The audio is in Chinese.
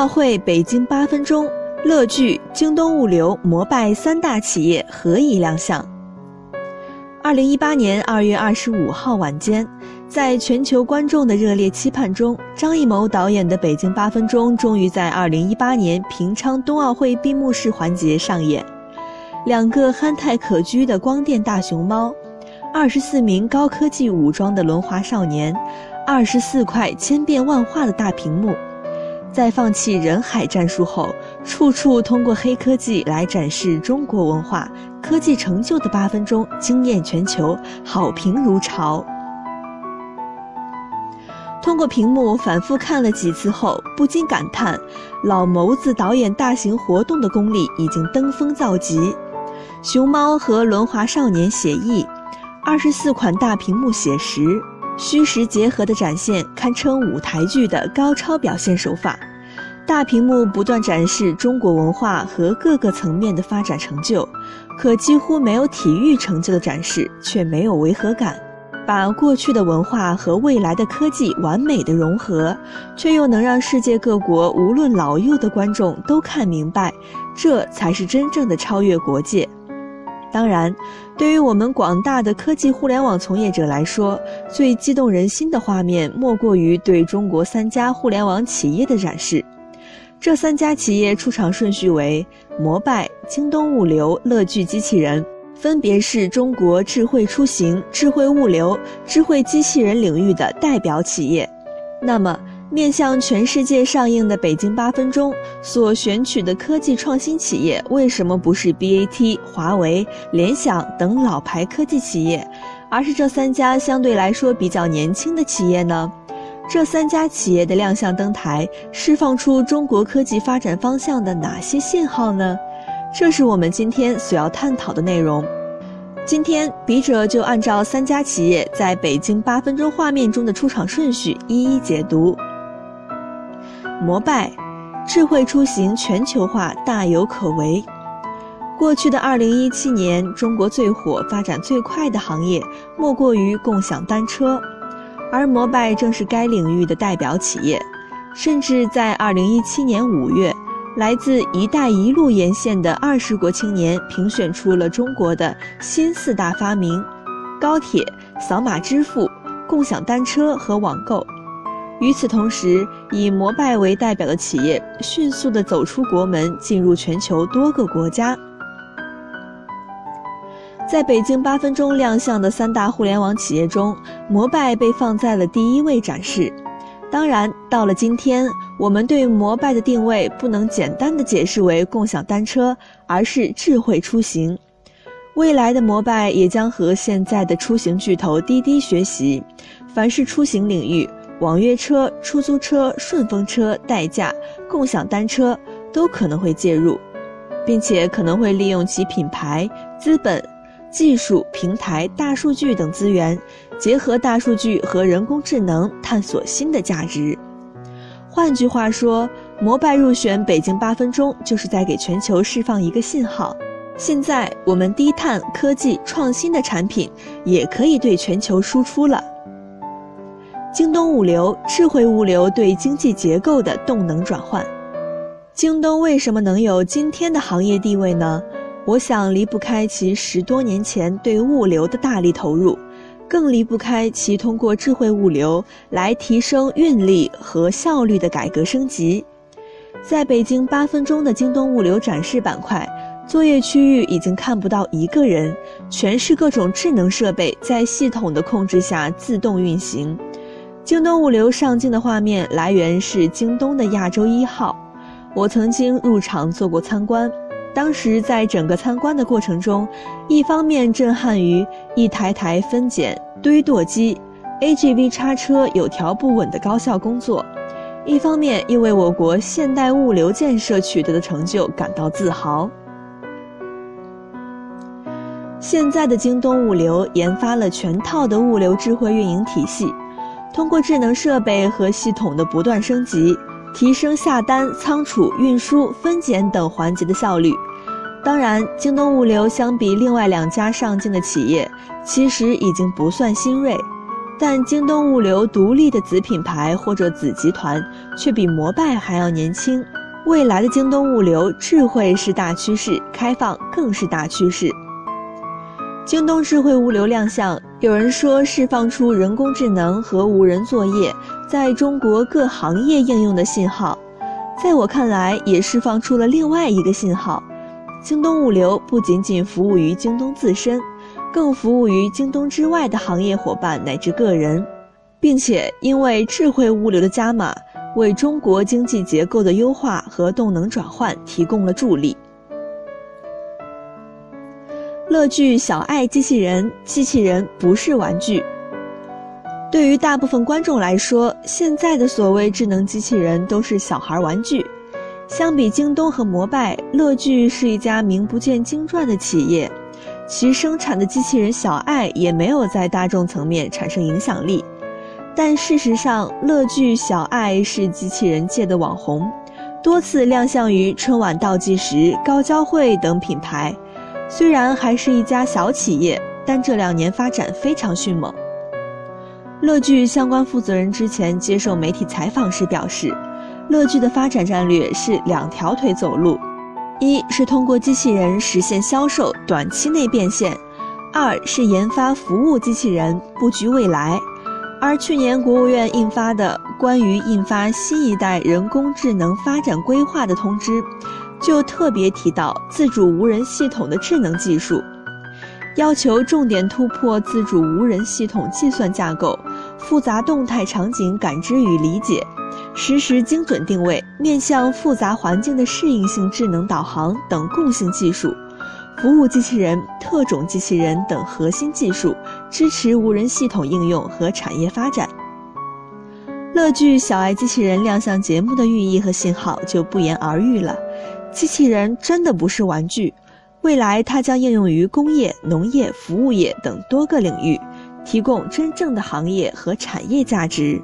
奥会北京八分钟，乐聚、京东物流、摩拜三大企业合一亮相。二零一八年二月二十五号晚间，在全球观众的热烈期盼中，张艺谋导演的《北京八分钟》终于在二零一八年平昌冬奥会闭幕式环节上演。两个憨态可掬的光电大熊猫，二十四名高科技武装的轮滑少年，二十四块千变万化的大屏幕，在放弃人海战术后，处处通过黑科技来展示中国文化。科技成就的八分钟惊艳全球，好评如潮。通过屏幕反复看了几次后，不禁感叹：老谋子导演大型活动的功力已经登峰造极。熊猫和轮滑少年写意，二十四款大屏幕写实，虚实结合的展现，堪称舞台剧的高超表现手法。大屏幕不断展示中国文化和各个层面的发展成就，可几乎没有体育成就的展示，却没有违和感。把过去的文化和未来的科技完美的融合，却又能让世界各国无论老幼的观众都看明白，这才是真正的超越国界。当然，对于我们广大的科技互联网从业者来说，最激动人心的画面莫过于对中国三家互联网企业的展示。这三家企业出场顺序为摩拜、京东物流、乐聚机器人，分别是中国智慧出行、智慧物流、智慧机器人领域的代表企业。那么，面向全世界上映的《北京八分钟》所选取的科技创新企业，为什么不是 BAT、华为、联想等老牌科技企业，而是这三家相对来说比较年轻的企业呢？这三家企业的亮相登台，释放出中国科技发展方向的哪些信号呢？这是我们今天所要探讨的内容。今天，笔者就按照三家企业在北京八分钟画面中的出场顺序一一解读。摩拜，智慧出行全球化大有可为。过去的二零一七年，中国最火、发展最快的行业，莫过于共享单车。而摩拜正是该领域的代表企业，甚至在二零一七年五月，来自“一带一路”沿线的二十国青年评选出了中国的新四大发明：高铁、扫码支付、共享单车和网购。与此同时，以摩拜为代表的企业迅速地走出国门，进入全球多个国家。在北京八分钟亮相的三大互联网企业中，摩拜被放在了第一位展示。当然，到了今天，我们对摩拜的定位不能简单的解释为共享单车，而是智慧出行。未来的摩拜也将和现在的出行巨头滴滴学习，凡是出行领域，网约车、出租车、顺风车、代驾、共享单车都可能会介入，并且可能会利用其品牌、资本。技术、平台、大数据等资源，结合大数据和人工智能，探索新的价值。换句话说，摩拜入选北京八分钟，就是在给全球释放一个信号：现在我们低碳、科技、创新的产品也可以对全球输出了。京东物流，智慧物流对经济结构的动能转换。京东为什么能有今天的行业地位呢？我想离不开其十多年前对物流的大力投入，更离不开其通过智慧物流来提升运力和效率的改革升级。在北京八分钟的京东物流展示板块，作业区域已经看不到一个人，全是各种智能设备在系统的控制下自动运行。京东物流上镜的画面来源是京东的亚洲一号，我曾经入场做过参观。当时在整个参观的过程中，一方面震撼于一台台分拣堆垛机、AGV 叉车有条不紊的高效工作，一方面又为我国现代物流建设取得的成就感到自豪。现在的京东物流研发了全套的物流智慧运营体系，通过智能设备和系统的不断升级。提升下单、仓储、运输、分拣等环节的效率。当然，京东物流相比另外两家上镜的企业，其实已经不算新锐。但京东物流独立的子品牌或者子集团却比摩拜还要年轻。未来的京东物流，智慧是大趋势，开放更是大趋势。京东智慧物流亮相，有人说释放出人工智能和无人作业在中国各行业应用的信号，在我看来，也释放出了另外一个信号：京东物流不仅仅服务于京东自身。更服务于京东之外的行业伙伴乃至个人，并且因为智慧物流的加码，为中国经济结构的优化和动能转换提供了助力。乐聚小爱机器人，机器人不是玩具。对于大部分观众来说，现在的所谓智能机器人都是小孩玩具。相比京东和摩拜，乐聚是一家名不见经传的企业。其生产的机器人小爱也没有在大众层面产生影响力，但事实上，乐聚小爱是机器人界的网红，多次亮相于春晚倒计时、高交会等品牌。虽然还是一家小企业，但这两年发展非常迅猛。乐聚相关负责人之前接受媒体采访时表示，乐聚的发展战略是两条腿走路。一是通过机器人实现销售，短期内变现；二是研发服务机器人，布局未来。而去年国务院印发的关于印发新一代人工智能发展规划的通知，就特别提到自主无人系统的智能技术，要求重点突破自主无人系统计算架构、复杂动态场景感知与理解。实时精准定位、面向复杂环境的适应性智能导航等共性技术，服务机器人、特种机器人等核心技术，支持无人系统应用和产业发展。乐聚小爱机器人亮相节目的寓意和信号就不言而喻了。机器人真的不是玩具，未来它将应用于工业、农业、服务业等多个领域，提供真正的行业和产业价值。